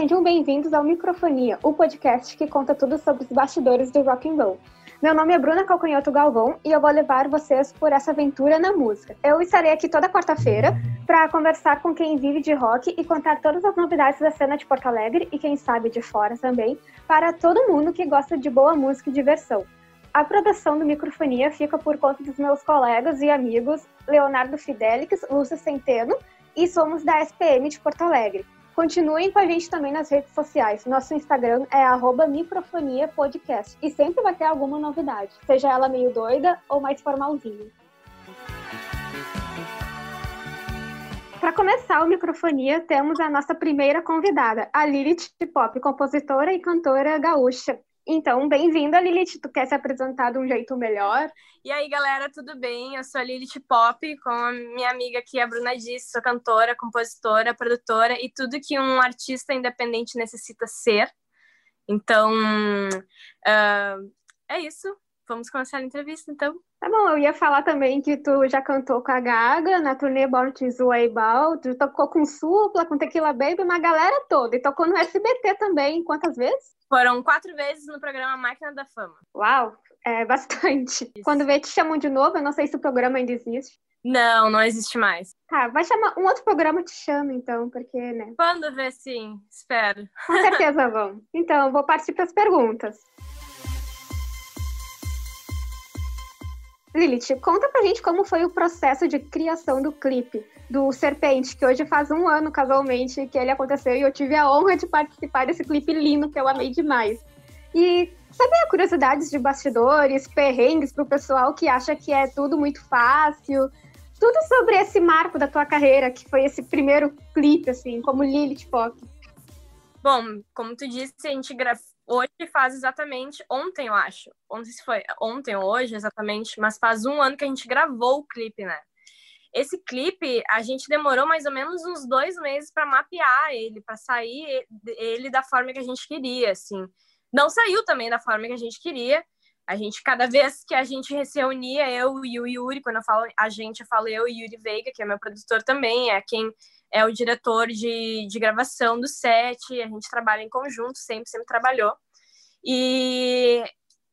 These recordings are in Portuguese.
sejam bem-vindos ao Microfonia, o podcast que conta tudo sobre os bastidores do rock and roll. Meu nome é Bruna Calcanhoto Galvão e eu vou levar vocês por essa aventura na música. Eu estarei aqui toda quarta-feira para conversar com quem vive de rock e contar todas as novidades da cena de Porto Alegre e quem sabe de fora também, para todo mundo que gosta de boa música e diversão. A produção do Microfonia fica por conta dos meus colegas e amigos Leonardo Fidelix, Lúcia Centeno e somos da SPM de Porto Alegre. Continuem com a gente também nas redes sociais. Nosso Instagram é microfoniapodcast e sempre vai ter alguma novidade, seja ela meio doida ou mais formalzinha. Para começar o Microfonia, temos a nossa primeira convidada, a Lilith Pop, compositora e cantora gaúcha. Então, bem-vinda, Lilith. Tu quer se apresentar de um jeito melhor? E aí, galera, tudo bem? Eu sou a Lilith Pop, com a minha amiga aqui, a Bruna disse. Sou cantora, compositora, produtora e tudo que um artista independente necessita ser. Então, uh, é isso. Vamos começar a entrevista, então. Tá bom, eu ia falar também que tu já cantou com a Gaga na turnê Born to Sway tu tocou com Supla, com Tequila Baby, uma galera toda, e tocou no SBT também, quantas vezes? Foram quatro vezes no programa Máquina da Fama. Uau, é bastante. Isso. Quando vê, te chamam de novo, eu não sei se o programa ainda existe. Não, não existe mais. Tá, vai chamar um outro programa te chama, então, porque, né? Quando vê, sim, espero. Com certeza vão. Então, vou partir para as perguntas. Lilith, conta pra gente como foi o processo de criação do clipe do Serpente, que hoje faz um ano, casualmente, que ele aconteceu e eu tive a honra de participar desse clipe lindo que eu amei demais. E saber curiosidades de bastidores, perrengues pro pessoal que acha que é tudo muito fácil, tudo sobre esse marco da tua carreira, que foi esse primeiro clipe, assim, como Lilith Pop. Bom, como tu disse, a gente gravou hoje faz exatamente ontem, eu acho. Ontem se foi ontem ou hoje exatamente, mas faz um ano que a gente gravou o clipe, né? Esse clipe a gente demorou mais ou menos uns dois meses para mapear ele, para sair ele da forma que a gente queria, assim. Não saiu também da forma que a gente queria. A gente, cada vez que a gente se reunia, eu e o Yuri, quando eu falo a gente, eu falo eu e Yuri Veiga, que é meu produtor também, é quem é o diretor de, de gravação do set, a gente trabalha em conjunto, sempre, sempre trabalhou. E,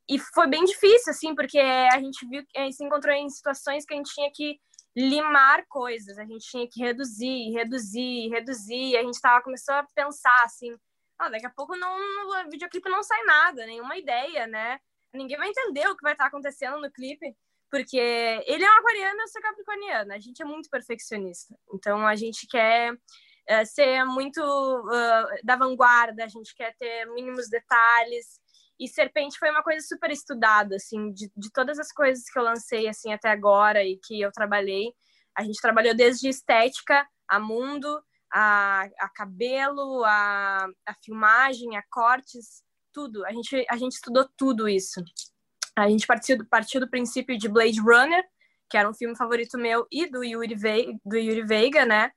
e foi bem difícil, assim, porque a gente viu, gente se encontrou em situações que a gente tinha que limar coisas, a gente tinha que reduzir, reduzir, reduzir, a gente estava começou a pensar assim, ah, daqui a pouco não, no videoclipe não sai nada, nenhuma ideia, né? Ninguém vai entender o que vai estar acontecendo no clipe. Porque ele é um aquariano, eu sou capricorniana. A gente é muito perfeccionista. Então, a gente quer uh, ser muito uh, da vanguarda, a gente quer ter mínimos detalhes. E Serpente foi uma coisa super estudada, assim, de, de todas as coisas que eu lancei, assim, até agora e que eu trabalhei. A gente trabalhou desde estética a mundo, a, a cabelo, a, a filmagem, a cortes, tudo. A gente, a gente estudou tudo isso. A gente partiu, partiu do princípio de Blade Runner, que era um filme favorito meu e do Yuri, Veiga, do Yuri Veiga, né?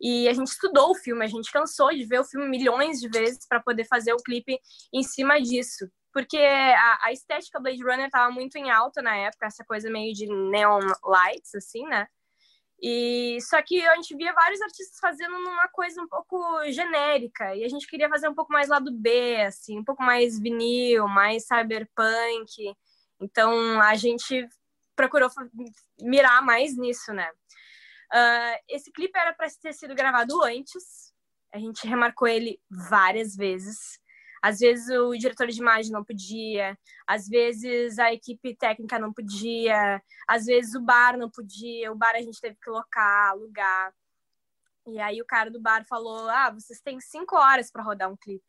E a gente estudou o filme, a gente cansou de ver o filme milhões de vezes para poder fazer o clipe em cima disso. Porque a, a estética Blade Runner estava muito em alta na época, essa coisa meio de neon lights, assim, né? E só que a gente via vários artistas fazendo uma coisa um pouco genérica, e a gente queria fazer um pouco mais lado B, assim, um pouco mais vinil, mais cyberpunk. Então a gente procurou mirar mais nisso, né? Uh, esse clipe era para ter sido gravado antes, a gente remarcou ele várias vezes. Às vezes o diretor de imagem não podia, às vezes a equipe técnica não podia, às vezes o bar não podia, o bar a gente teve que locar, alugar. E aí o cara do bar falou: Ah, vocês têm cinco horas para rodar um clipe.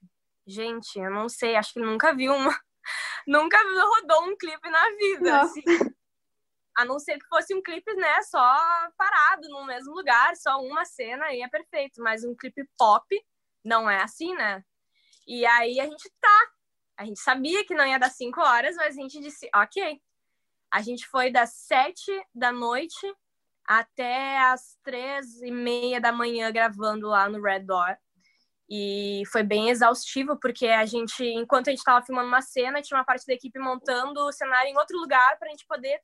Gente, eu não sei, acho que nunca vi uma nunca rodou um clipe na vida, assim. A não ser que fosse um clipe, né, só parado no mesmo lugar, só uma cena e é perfeito. Mas um clipe pop não é assim, né? E aí a gente tá. A gente sabia que não ia dar cinco horas, mas a gente disse, ok. A gente foi das sete da noite até as três e meia da manhã gravando lá no Red Door. E foi bem exaustivo, porque a gente, enquanto a gente estava filmando uma cena, tinha uma parte da equipe montando o cenário em outro lugar para a gente poder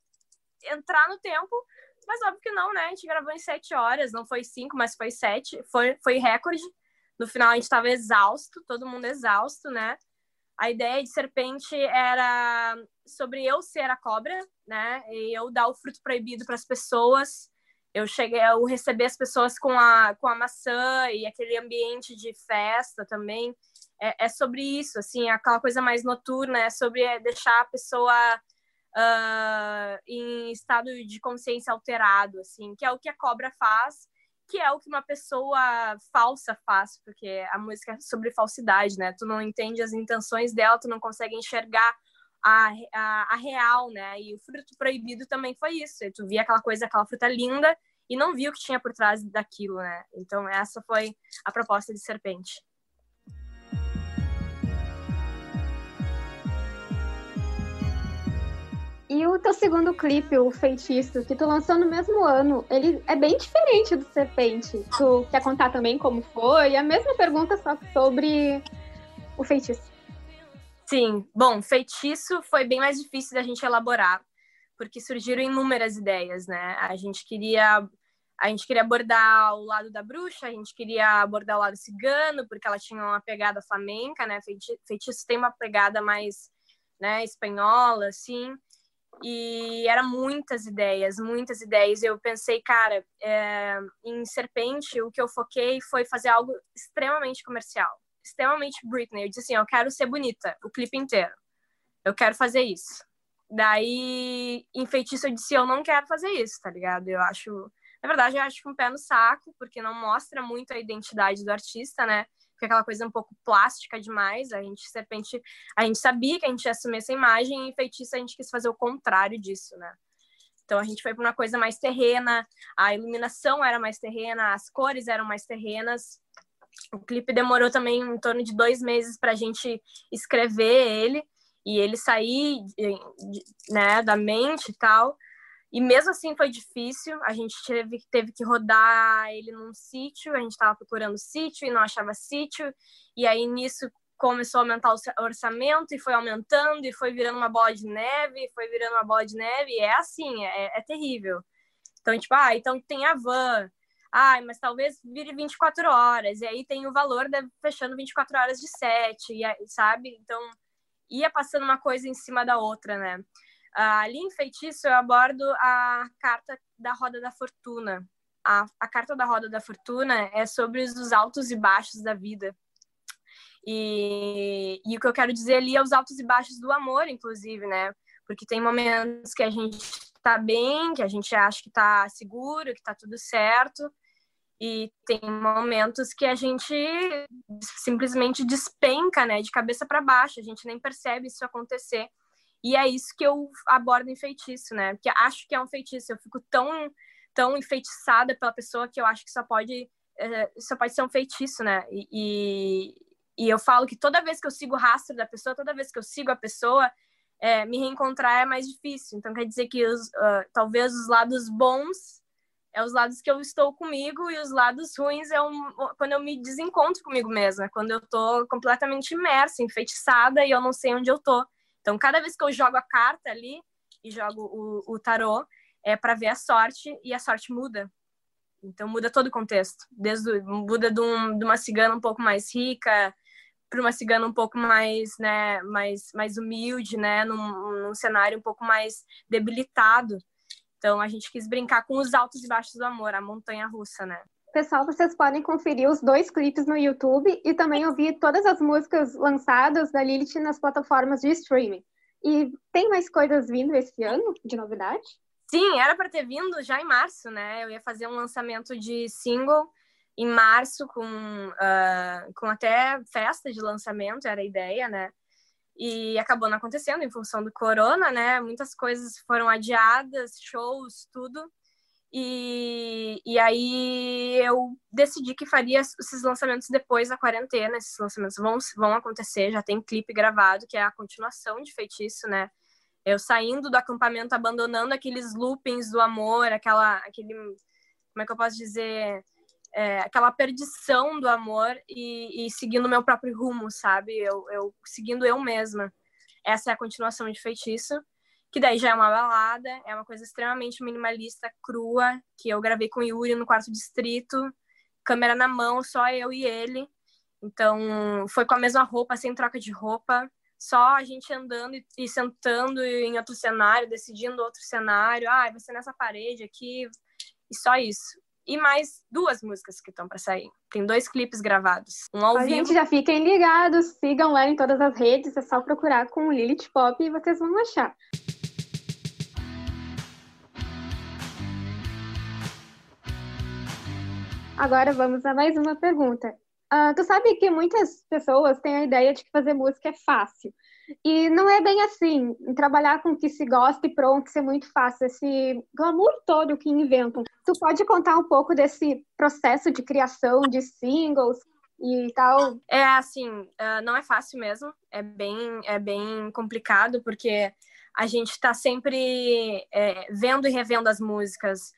entrar no tempo. Mas óbvio que não, né? A gente gravou em sete horas, não foi cinco, mas foi sete. Foi, foi recorde No final a gente estava exausto, todo mundo exausto, né? A ideia de serpente era sobre eu ser a cobra, né? E eu dar o fruto proibido para as pessoas. Eu cheguei, eu receber as pessoas com a com a maçã e aquele ambiente de festa também. É, é sobre isso, assim, aquela coisa mais noturna, é sobre deixar a pessoa uh, em estado de consciência alterado, assim, que é o que a cobra faz, que é o que uma pessoa falsa faz, porque a música é sobre falsidade, né? Tu não entende as intenções dela, tu não consegue enxergar a, a, a real, né? E o fruto proibido também foi isso. Tu via aquela coisa, aquela fruta linda e não viu o que tinha por trás daquilo, né? Então essa foi a proposta de Serpente. E o teu segundo clipe, o Feitiço, que tu lançou no mesmo ano, ele é bem diferente do Serpente. Tu quer contar também como foi? A mesma pergunta, só sobre o feitiço. Sim, bom, feitiço foi bem mais difícil da gente elaborar, porque surgiram inúmeras ideias, né? A gente queria a gente queria abordar o lado da bruxa, a gente queria abordar o lado cigano, porque ela tinha uma pegada flamenca, né? Feitiço tem uma pegada mais, né, espanhola, assim e eram muitas ideias, muitas ideias. Eu pensei, cara, é, em Serpente, o que eu foquei foi fazer algo extremamente comercial, extremamente Britney. Eu disse assim, eu quero ser bonita, o clipe inteiro. Eu quero fazer isso. Daí, em Feitiço, eu disse, eu não quero fazer isso, tá ligado? Eu acho, na verdade, eu acho que um pé no saco, porque não mostra muito a identidade do artista, né? Fica aquela coisa um pouco plástica demais. A gente, de repente, a gente sabia que a gente ia assumir essa imagem e feitiço a gente quis fazer o contrário disso, né? Então a gente foi para uma coisa mais terrena, a iluminação era mais terrena, as cores eram mais terrenas. O clipe demorou também em torno de dois meses para a gente escrever ele e ele sair né, da mente e tal. E mesmo assim foi difícil, a gente teve, teve que rodar ele num sítio, a gente estava procurando sítio e não achava sítio, e aí nisso começou a aumentar o orçamento e foi aumentando e foi virando uma bola de neve, foi virando uma bola de neve, e é assim, é, é terrível. Então, tipo, ah, então tem a van, ah, mas talvez vire 24 horas, e aí tem o valor de, fechando 24 horas de sete, e, sabe? Então, ia passando uma coisa em cima da outra, né? Ali em Feitiço eu abordo a carta da Roda da Fortuna. A, a carta da Roda da Fortuna é sobre os altos e baixos da vida. E, e o que eu quero dizer ali é os altos e baixos do amor, inclusive, né? Porque tem momentos que a gente tá bem, que a gente acha que tá seguro, que tá tudo certo, e tem momentos que a gente simplesmente despenca, né, de cabeça para baixo, a gente nem percebe isso acontecer. E é isso que eu abordo em feitiço, né? Porque acho que é um feitiço. Eu fico tão, tão enfeitiçada pela pessoa que eu acho que só pode, é, só pode ser um feitiço, né? E, e, eu falo que toda vez que eu sigo o rastro da pessoa, toda vez que eu sigo a pessoa, é, me reencontrar é mais difícil. Então quer dizer que os, uh, talvez os lados bons é os lados que eu estou comigo e os lados ruins é um, quando eu me desencontro comigo mesma, quando eu tô completamente imersa, enfeitiçada e eu não sei onde eu tô. Então, cada vez que eu jogo a carta ali e jogo o, o tarô, é para ver a sorte e a sorte muda. Então, muda todo o contexto. Desde muda de, um, de uma cigana um pouco mais rica para uma cigana um pouco mais, né, mais, mais humilde, né, num, num cenário um pouco mais debilitado. Então, a gente quis brincar com os altos e baixos do amor, a montanha russa, né? Pessoal, vocês podem conferir os dois clipes no YouTube e também ouvir todas as músicas lançadas da Lilith nas plataformas de streaming. E tem mais coisas vindo esse ano de novidade? Sim, era para ter vindo já em março, né? Eu ia fazer um lançamento de single em março com, uh, com até festa de lançamento, era a ideia, né? E acabou não acontecendo em função do corona, né? Muitas coisas foram adiadas, shows, tudo. E, e aí eu decidi que faria esses lançamentos depois da quarentena. Esses lançamentos vão, vão acontecer, já tem clipe gravado, que é a continuação de Feitiço, né? Eu saindo do acampamento, abandonando aqueles loopings do amor, aquela, aquele, como é que eu posso dizer, é, aquela perdição do amor e, e seguindo meu próprio rumo, sabe? Eu, eu seguindo eu mesma. Essa é a continuação de Feitiço que daí já é uma balada, é uma coisa extremamente minimalista, crua, que eu gravei com o Yuri no quarto distrito, câmera na mão, só eu e ele. Então, foi com a mesma roupa, sem troca de roupa, só a gente andando e, sentando em outro cenário, decidindo outro cenário. Ah, vai ser nessa parede aqui, e só isso. E mais duas músicas que estão para sair. Tem dois clipes gravados. Um ao a vivo. gente já fiquem ligados, sigam ela em todas as redes, é só procurar com Lilith Pop e vocês vão achar. Agora vamos a mais uma pergunta. Uh, tu sabe que muitas pessoas têm a ideia de que fazer música é fácil. E não é bem assim. Trabalhar com o que se gosta e pronto, ser muito fácil. Esse glamour todo que inventam. Tu pode contar um pouco desse processo de criação de singles e tal? É assim, uh, não é fácil mesmo. É bem, é bem complicado porque a gente está sempre é, vendo e revendo as músicas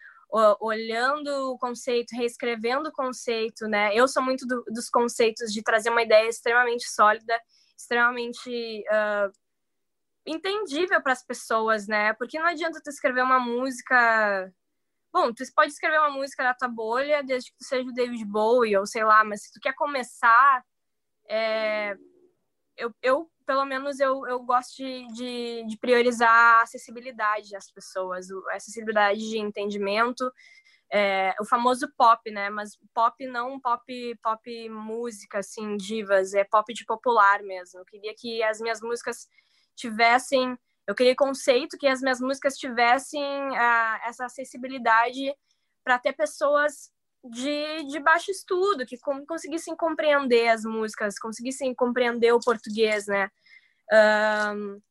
olhando o conceito, reescrevendo o conceito, né? Eu sou muito do, dos conceitos de trazer uma ideia extremamente sólida, extremamente uh, entendível para as pessoas, né? Porque não adianta tu escrever uma música. Bom, tu pode escrever uma música da tua bolha desde que tu seja o David Bowie ou sei lá, mas se tu quer começar, é... eu, eu pelo menos eu, eu gosto de, de, de priorizar a acessibilidade às pessoas, a acessibilidade de entendimento, é, o famoso pop, né? Mas pop não pop pop música assim divas, é pop de popular mesmo. Eu queria que as minhas músicas tivessem, eu queria conceito que as minhas músicas tivessem uh, essa acessibilidade para ter pessoas de, de baixo estudo, que conseguissem compreender as músicas, conseguissem compreender o português, né? Um,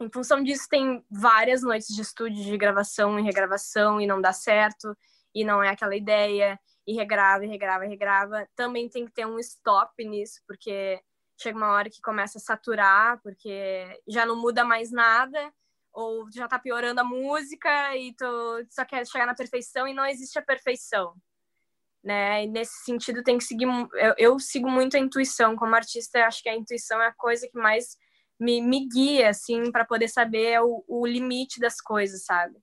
em função disso, tem várias noites de estúdio, de gravação e regravação, e não dá certo, e não é aquela ideia, e regrava, e regrava, e regrava. Também tem que ter um stop nisso, porque chega uma hora que começa a saturar, porque já não muda mais nada, ou já tá piorando a música, e tu só quer chegar na perfeição, e não existe a perfeição né? E nesse sentido tem que seguir. Eu, eu sigo muito a intuição como artista. Acho que a intuição é a coisa que mais me, me guia, assim, para poder saber o, o limite das coisas, sabe?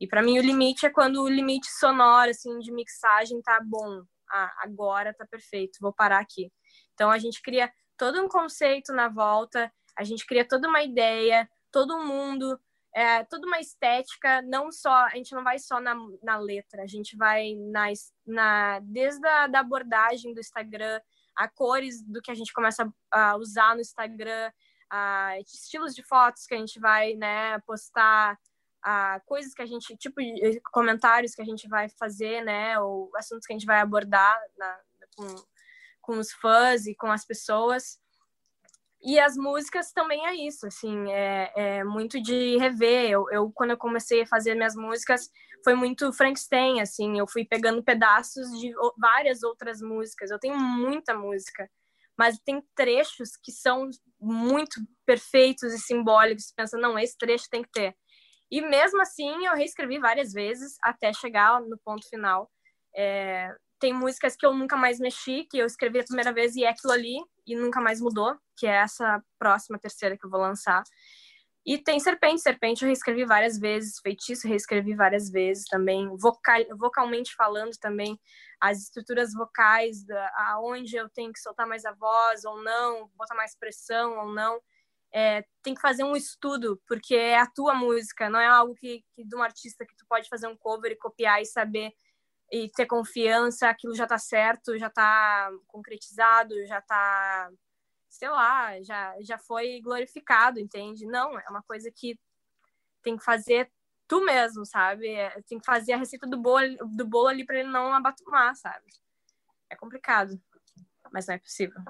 E para mim o limite é quando o limite sonoro, assim, de mixagem tá bom. Ah, agora tá perfeito, vou parar aqui. Então a gente cria todo um conceito na volta, a gente cria toda uma ideia, todo mundo é, toda uma estética, não só, a gente não vai só na, na letra, a gente vai na, na, desde a da abordagem do Instagram, a cores do que a gente começa a usar no Instagram, a estilos de fotos que a gente vai, né, postar, a coisas que a gente, tipo de comentários que a gente vai fazer, né, ou assuntos que a gente vai abordar na, com, com os fãs e com as pessoas. E as músicas também é isso, assim, é, é muito de rever. Eu, eu, quando eu comecei a fazer minhas músicas, foi muito Frankenstein, assim, eu fui pegando pedaços de várias outras músicas. Eu tenho muita música, mas tem trechos que são muito perfeitos e simbólicos. Pensa, não, esse trecho tem que ter. E mesmo assim, eu reescrevi várias vezes até chegar no ponto final. É, tem músicas que eu nunca mais mexi, que eu escrevi a primeira vez e é aquilo ali, e nunca mais mudou, que é essa próxima terceira que eu vou lançar. E tem Serpente, Serpente eu reescrevi várias vezes, Feitiço reescrevi várias vezes também, vocal, vocalmente falando também, as estruturas vocais, aonde eu tenho que soltar mais a voz ou não, botar mais pressão ou não. É, tem que fazer um estudo, porque é a tua música, não é algo que, que de um artista que tu pode fazer um cover e copiar e saber e ter confiança, aquilo já está certo, já está concretizado, já está, sei lá, já, já foi glorificado, entende? Não, é uma coisa que tem que fazer tu mesmo, sabe? É, tem que fazer a receita do bolo, do bolo ali para ele não abatumar, sabe? É complicado, mas não é possível.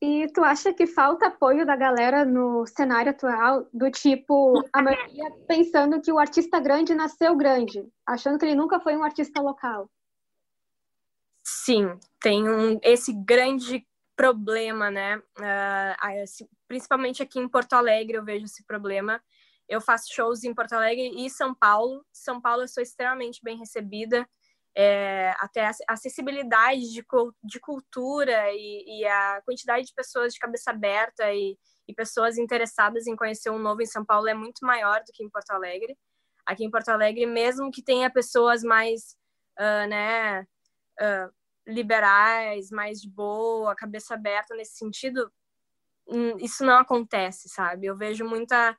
E tu acha que falta apoio da galera no cenário atual, do tipo, a maioria pensando que o artista grande nasceu grande, achando que ele nunca foi um artista local? Sim, tem um, esse grande problema, né? Uh, principalmente aqui em Porto Alegre eu vejo esse problema. Eu faço shows em Porto Alegre e São Paulo. São Paulo eu sou extremamente bem recebida é, até a acessibilidade de, de cultura e, e, a quantidade de pessoas de cabeça aberta e, e, pessoas interessadas em conhecer um novo em São Paulo é muito maior do que em Porto Alegre. Aqui em Porto Alegre, mesmo que tenha pessoas mais, uh, né, uh, liberais, mais de boa, cabeça aberta nesse sentido, hum, isso não acontece, sabe? Eu vejo muita.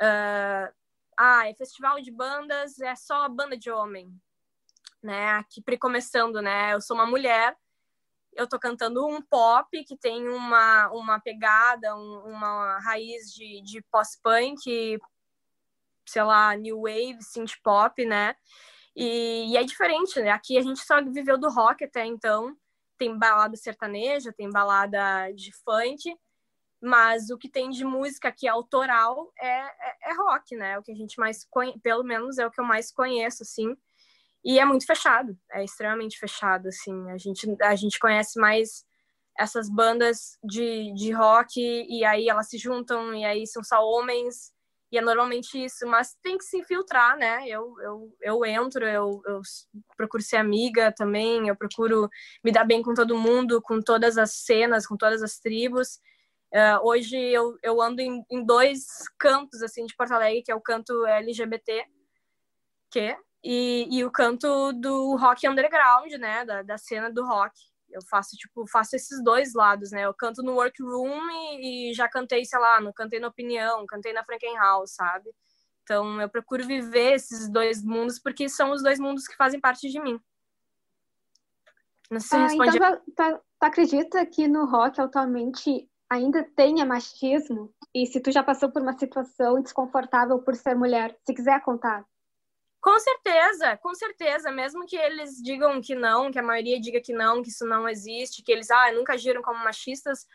Uh, ah, é festival de bandas, é só banda de homem, né? Aqui começando, né? Eu sou uma mulher, eu tô cantando um pop que tem uma, uma pegada, um, uma raiz de, de pós-punk, sei lá, new wave, synth pop, né? E, e, é diferente, né? Aqui a gente só viveu do rock até então. Tem balada sertaneja, tem balada de funk, mas o que tem de música aqui autoral é, é, é rock, né? O que a gente mais conhe... pelo menos é o que eu mais conheço, assim. E é muito fechado, é extremamente fechado, assim. A gente, a gente conhece mais essas bandas de, de rock e aí elas se juntam e aí são só homens e é normalmente isso, mas tem que se infiltrar, né? Eu, eu, eu entro, eu, eu procuro ser amiga também, eu procuro me dar bem com todo mundo, com todas as cenas, com todas as tribos. Uh, hoje eu, eu ando em, em, dois cantos assim de Porto Alegre, que é o canto LGBT, que, e, e o canto do rock underground, né? Da, da cena do rock eu faço, tipo, faço esses dois lados, né? Eu canto no workroom e, e já cantei, sei lá, no cantei na opinião, cantei na Frankenhaus, sabe? Então, eu procuro viver esses dois mundos porque são os dois mundos que fazem parte de mim. Não sei se ah, responde... Então, tu, tu, tu acredita que no rock atualmente ainda tenha machismo? E se tu já passou por uma situação desconfortável por ser mulher, se quiser contar. Com certeza, com certeza. Mesmo que eles digam que não, que a maioria diga que não, que isso não existe, que eles ah, nunca agiram como machistas,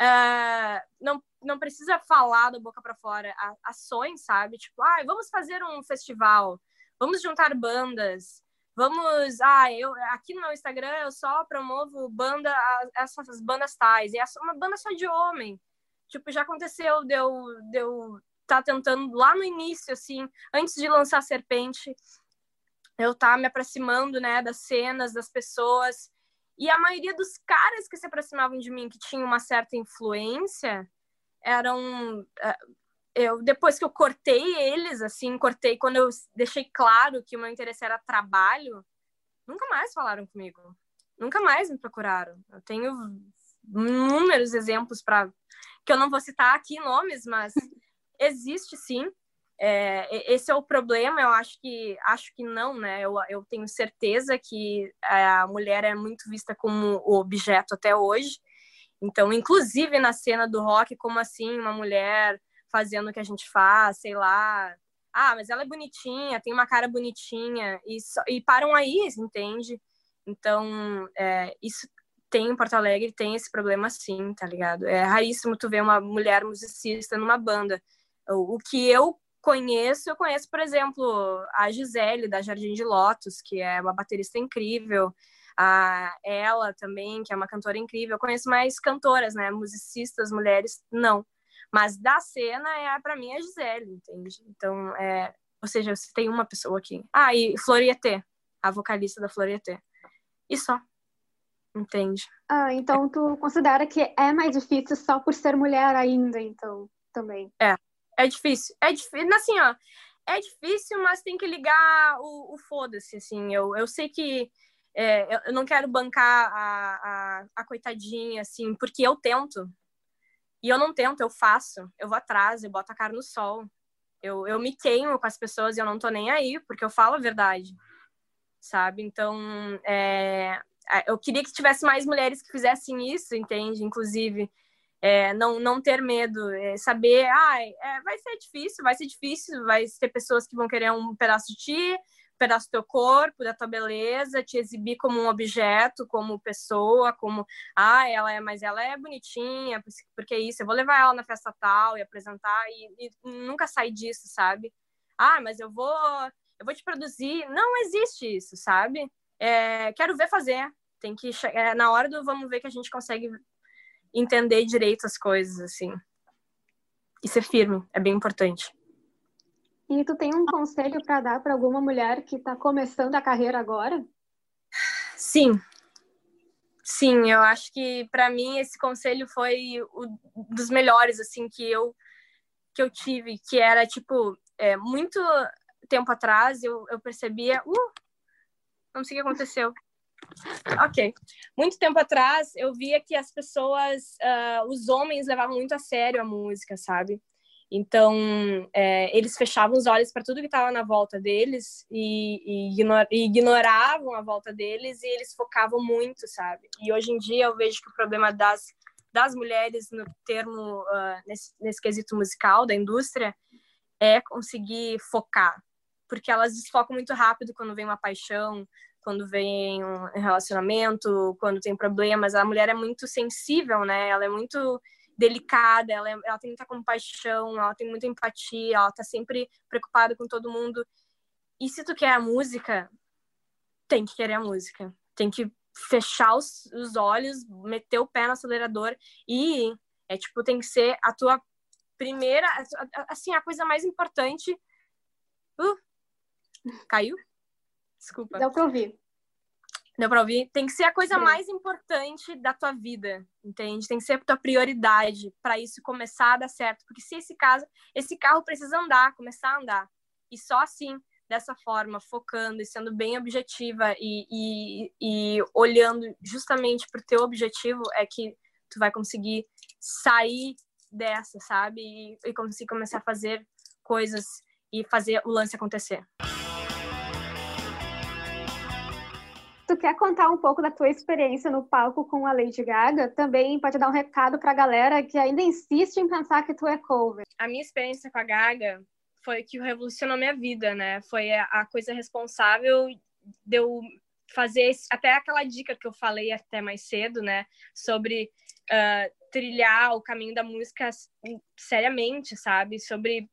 uh, não, não precisa falar da boca para fora. Ações, sabe? Tipo, ah, vamos fazer um festival, vamos juntar bandas, vamos. Ah, eu aqui no meu Instagram eu só promovo banda, essas bandas tais, e é uma banda só de homem. Tipo, já aconteceu, deu, deu tá tentando lá no início, assim, antes de lançar Serpente, eu tá me aproximando, né, das cenas, das pessoas. E a maioria dos caras que se aproximavam de mim, que tinham uma certa influência, eram é, eu depois que eu cortei eles, assim, cortei quando eu deixei claro que o meu interesse era trabalho, nunca mais falaram comigo. Nunca mais me procuraram. Eu tenho inúmeros exemplos para que eu não vou citar aqui nomes, mas existe sim. É, esse é o problema, eu acho que acho que não, né? Eu, eu tenho certeza que a mulher é muito vista como objeto até hoje. Então, inclusive na cena do rock, como assim uma mulher fazendo o que a gente faz, sei lá. Ah, mas ela é bonitinha, tem uma cara bonitinha, e, e param aí, entende? Então, é, isso tem em Porto Alegre, tem esse problema sim, tá ligado? É raríssimo tu ver uma mulher musicista numa banda. O que eu conheço, eu conheço, por exemplo, a Gisele, da Jardim de Lotus, que é uma baterista incrível, a ela também, que é uma cantora incrível. Eu conheço mais cantoras, né? Musicistas, mulheres, não. Mas da cena, é para mim, a Gisele, entende? Então, é... ou seja, eu citei uma pessoa aqui. Ah, e Florieté, a vocalista da Florieté. E só. Entende? Ah, então tu considera que é mais difícil só por ser mulher ainda, então, também. É, é difícil. É difícil, assim, ó. É difícil, mas tem que ligar o, o foda-se, assim. Eu, eu sei que é, eu não quero bancar a, a, a coitadinha, assim, porque eu tento. E eu não tento, eu faço. Eu vou atrás, eu boto a cara no sol. Eu, eu me queimo com as pessoas e eu não tô nem aí, porque eu falo a verdade, sabe? Então, é, eu queria que tivesse mais mulheres que fizessem isso, entende? Inclusive, é, não, não ter medo, é, saber, ah, é, vai ser difícil, vai ser difícil, vai ter pessoas que vão querer um pedaço de ti, um pedaço do teu corpo, da tua beleza, te exibir como um objeto, como pessoa, como, ah, ela é, mas ela é bonitinha, porque é isso, eu vou levar ela na festa tal e apresentar e, e nunca sair disso, sabe? Ah, mas eu vou, eu vou te produzir, não existe isso, sabe? É, quero ver fazer, tem que chegar, na hora do vamos ver que a gente consegue entender direito as coisas, assim. E ser firme, é bem importante. E tu tem um conselho para dar para alguma mulher que está começando a carreira agora? Sim. Sim, eu acho que para mim esse conselho foi um dos melhores assim que eu que eu tive, que era tipo, é, muito tempo atrás eu, eu percebia, uh, não sei o que aconteceu. Ok. Muito tempo atrás, eu via que as pessoas, uh, os homens levavam muito a sério a música, sabe? Então, é, eles fechavam os olhos para tudo que estava na volta deles e, e, ignor, e, ignoravam a volta deles e eles focavam muito, sabe? E hoje em dia eu vejo que o problema das, das mulheres no termo, uh, nesse, nesse quesito musical, da indústria, é conseguir focar. Porque elas desfocam muito rápido quando vem uma paixão, quando vem um relacionamento, quando tem problemas. A mulher é muito sensível, né? Ela é muito delicada, ela, é, ela tem muita compaixão, ela tem muita empatia, ela tá sempre preocupada com todo mundo. E se tu quer a música, tem que querer a música. Tem que fechar os, os olhos, meter o pé no acelerador e é tipo, tem que ser a tua primeira, assim, a coisa mais importante. Uh, caiu? Desculpa. Deu pra ouvir. Deu pra ouvir? Tem que ser a coisa mais importante da tua vida, entende? Tem que ser a tua prioridade para isso começar a dar certo. Porque se esse caso, esse carro precisa andar, começar a andar. E só assim, dessa forma, focando e sendo bem objetiva e, e, e olhando justamente pro teu objetivo, é que tu vai conseguir sair dessa, sabe? E, e conseguir começar a fazer coisas e fazer o lance acontecer. Tu quer contar um pouco da tua experiência no palco com a Lady Gaga? Também pode dar um recado pra galera que ainda insiste em pensar que tu é cover. A minha experiência com a Gaga foi que revolucionou minha vida, né? Foi a coisa responsável de eu fazer até aquela dica que eu falei até mais cedo, né? Sobre uh, trilhar o caminho da música seriamente, sabe? Sobre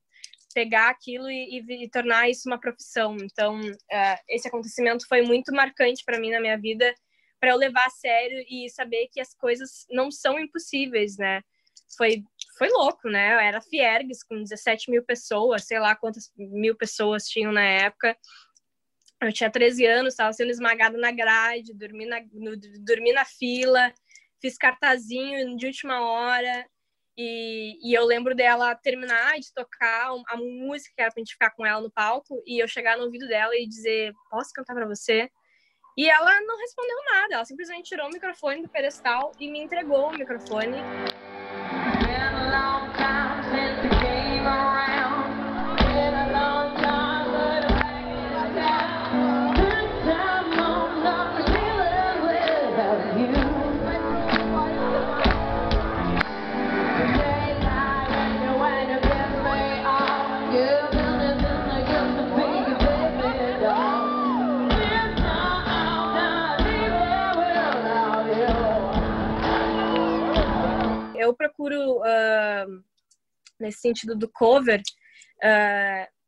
pegar aquilo e, e, e tornar isso uma profissão. Então, uh, esse acontecimento foi muito marcante para mim na minha vida, para eu levar a sério e saber que as coisas não são impossíveis, né? Foi, foi louco, né? Eu era Fiergues com 17 mil pessoas, sei lá quantas mil pessoas tinham na época. Eu tinha 13 anos, estava sendo esmagada na grade, dormi na, no, dormi na fila, fiz cartazinho de última hora, e, e, eu lembro dela terminar de tocar a música que era pra gente ficar com ela no palco e eu chegar no ouvido dela e dizer: Posso cantar para você? E ela não respondeu nada, ela simplesmente tirou o microfone do pedestal e me entregou o microfone. Uh, nesse sentido do cover, uh,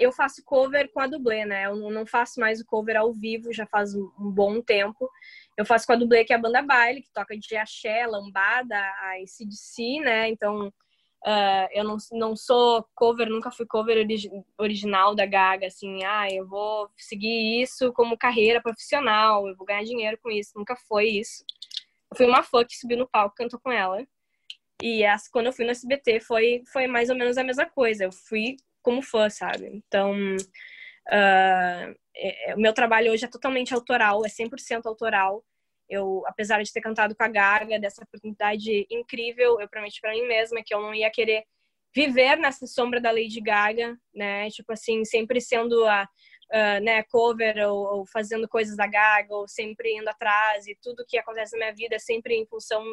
eu faço cover com a dublê, né? Eu não faço mais o cover ao vivo, já faz um bom tempo. Eu faço com a dublê, que é a banda baile, que toca de axé, lambada, a ACDC, né? Então, uh, eu não, não sou cover, nunca fui cover origi original da Gaga, assim, ah, eu vou seguir isso como carreira profissional, eu vou ganhar dinheiro com isso. Nunca foi isso. Eu fui uma fã que subiu no palco, cantou com ela. E as, quando eu fui no SBT foi, foi mais ou menos a mesma coisa. Eu fui como fã, sabe? Então, uh, é, o meu trabalho hoje é totalmente autoral, é 100% autoral. Eu, apesar de ter cantado com a Gaga, dessa oportunidade incrível, eu prometi para mim mesma que eu não ia querer viver nessa sombra da Lady Gaga, né? Tipo assim, sempre sendo a, uh, né, cover ou, ou, fazendo coisas da Gaga, ou sempre indo atrás, e tudo que acontece na minha vida é sempre em função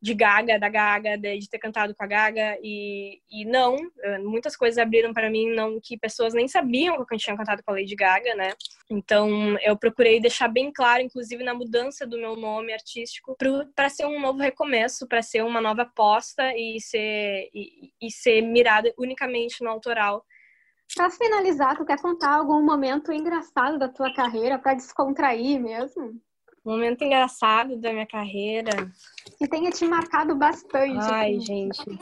de Gaga, da Gaga, de, ter cantado com a Gaga, e, e não, eh, muitas coisas abriram para mim não que pessoas nem sabiam que eu tinha cantado com a Lady Gaga, né? Então eu procurei deixar bem claro, inclusive na mudança do meu nome artístico, para ser um novo recomeço, para ser uma nova aposta e ser, e, e ser mirada unicamente no autoral para finalizar, tu quer contar algum momento engraçado da tua carreira para descontrair mesmo? Momento engraçado da minha carreira. Que tenha te marcado bastante. Ai, assim. gente.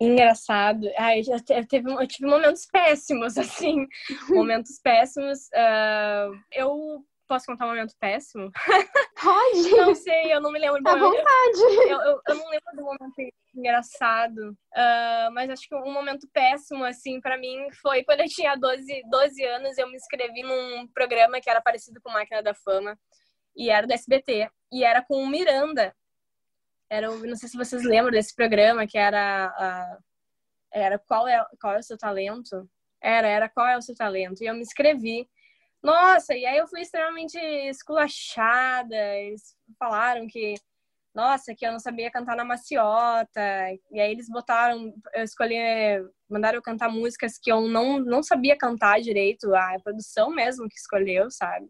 Engraçado. Ai, já teve, eu tive momentos péssimos, assim. momentos péssimos. Uh, eu posso contar um momento péssimo? Pode! não sei, eu não me lembro. À vontade! Eu, eu, eu, não lembro do momento engraçado, uh, mas acho que um momento péssimo, assim, para mim foi quando eu tinha 12, 12 anos, eu me inscrevi num programa que era parecido com Máquina da Fama. E era do SBT. E era com o Miranda. Era, não sei se vocês lembram desse programa, que era, a, era qual, é, qual é o seu talento? Era, era qual é o seu talento? E eu me inscrevi. Nossa, e aí eu fui extremamente esculachada. Eles falaram que nossa, que eu não sabia cantar na maciota. E aí eles botaram, eu escolhi, mandaram eu cantar músicas que eu não, não sabia cantar direito, a produção mesmo que escolheu, sabe?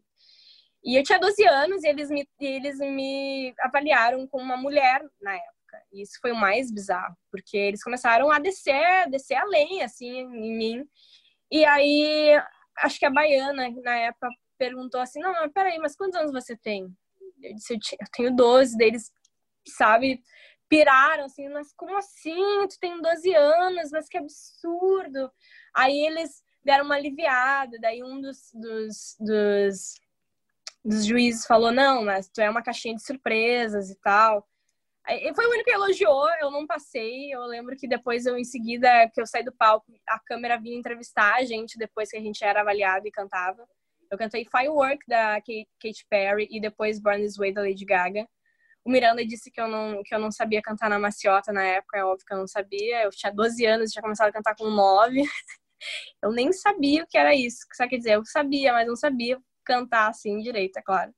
E eu tinha 12 anos e eles me, eles me avaliaram como uma mulher na época. E isso foi o mais bizarro, porque eles começaram a descer, descer a lenha, assim, em mim. E aí, acho que a baiana, na época, perguntou assim, não, mas peraí, mas quantos anos você tem? Eu disse, eu tenho 12. Deles sabe, piraram assim, mas como assim? Tu tem 12 anos, mas que absurdo. Aí eles deram uma aliviada, daí um dos, dos, dos, dos juízes falou, não, mas tu é uma caixinha de surpresas e tal. Aí, foi o único que elogiou, eu não passei. Eu lembro que depois, eu, em seguida, que eu saí do palco, a câmera vinha entrevistar a gente depois que a gente era avaliado e cantava. Eu cantei Firework da Katy Perry e depois Born This Way da Lady Gaga. O Miranda disse que eu não, que eu não sabia cantar na maciota na época, é óbvio que eu não sabia. Eu tinha 12 anos, tinha começado a cantar com 9. eu nem sabia o que era isso. Só quer dizer, eu sabia, mas não sabia cantar assim direito, é claro.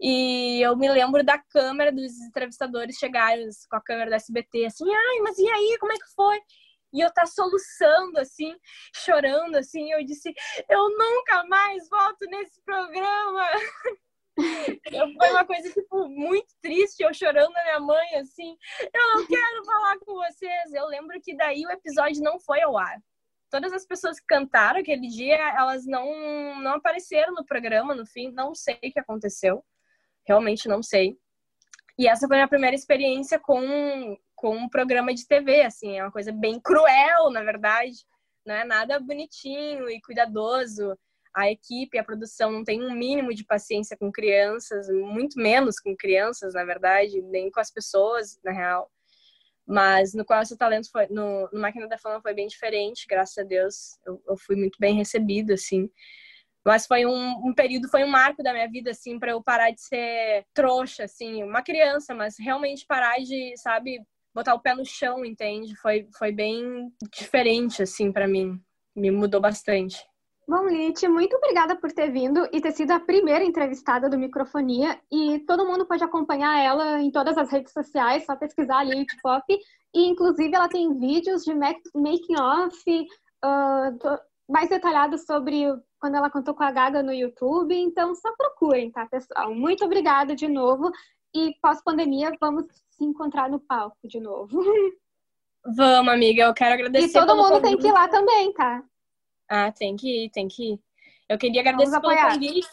E eu me lembro da câmera dos entrevistadores chegarem com a câmera da SBT, assim, ai, mas e aí, como é que foi? E eu tá soluçando, assim, chorando, assim. Eu disse, eu nunca mais volto nesse programa. Foi uma coisa, tipo, muito triste, eu chorando na minha mãe, assim, eu não quero falar com vocês. Eu lembro que daí o episódio não foi ao ar. Todas as pessoas que cantaram aquele dia, elas não, não apareceram no programa, no fim, não sei o que aconteceu. Realmente não sei. E essa foi a minha primeira experiência com, com um programa de TV, assim, é uma coisa bem cruel, na verdade. Não é nada bonitinho e cuidadoso a equipe, a produção não tem um mínimo de paciência com crianças, muito menos com crianças, na verdade, nem com as pessoas, na real. Mas no qual o seu talento foi, no, no Máquina da Fama foi bem diferente, graças a Deus. Eu, eu fui muito bem recebido, assim. Mas foi um, um, período, foi um marco da minha vida, assim, para eu parar de ser trouxa, assim, uma criança, mas realmente parar de, sabe, botar o pé no chão, entende? Foi, foi bem diferente, assim, para mim. Me mudou bastante. Bom, Lite, muito obrigada por ter vindo e ter sido a primeira entrevistada do Microfonia. E todo mundo pode acompanhar ela em todas as redes sociais, só pesquisar Lite Pop. E, inclusive, ela tem vídeos de making-off uh, mais detalhados sobre quando ela cantou com a Gaga no YouTube. Então, só procurem, tá, pessoal? Muito obrigada de novo. E pós-pandemia, vamos se encontrar no palco de novo. Vamos, amiga. Eu quero agradecer. E todo mundo tem que ir lá também, tá? Ah, tem que ir, tem que ir. Eu queria agradecer pelo convite.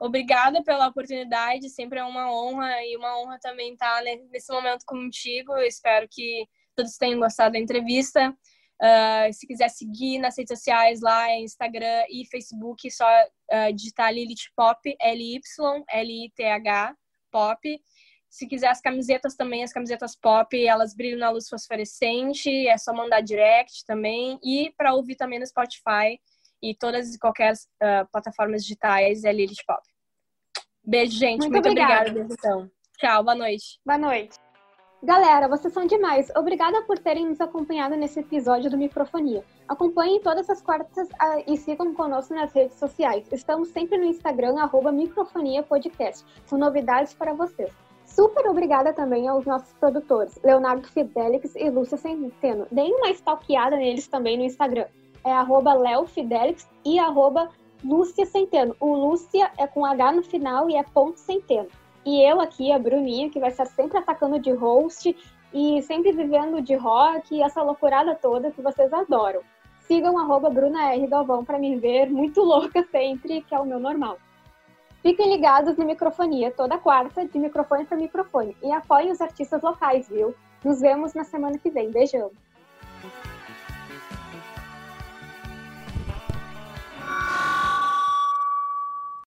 Obrigada pela oportunidade, sempre é uma honra e uma honra também estar nesse momento contigo. Eu espero que todos tenham gostado da entrevista. Uh, se quiser seguir nas redes sociais lá, é Instagram e Facebook, só uh, digitar Lilith Pop, L-Y, L-I-T-H, Pop. Se quiser as camisetas também, as camisetas pop, elas brilham na luz fosforescente, é só mandar direct também. E para ouvir também no Spotify e todas e qualquer uh, plataformas digitais é Lilith Pop. Beijo, gente. Muito, Muito obrigada. obrigada então. Tchau, boa noite. Boa noite. Galera, vocês são demais. Obrigada por terem nos acompanhado nesse episódio do Microfonia. Acompanhem todas as quartas uh, e sigam conosco nas redes sociais. Estamos sempre no Instagram, arroba Microfonia Podcast. São novidades para vocês. Super obrigada também aos nossos produtores, Leonardo Fidelix e Lúcia Centeno. Deem uma stalkeada neles também no Instagram. É arroba leofidelix e arroba Lúcia Centeno. O Lúcia é com H no final e é ponto Centeno. E eu aqui, a Bruninha, que vai estar sempre atacando de host e sempre vivendo de rock e essa loucurada toda que vocês adoram. Sigam arroba Bruna R. Galvão para me ver muito louca sempre, que é o meu normal. Fiquem ligados no Microfonia, toda quarta, de microfone para microfone. E apoiem os artistas locais, viu? Nos vemos na semana que vem. Beijão!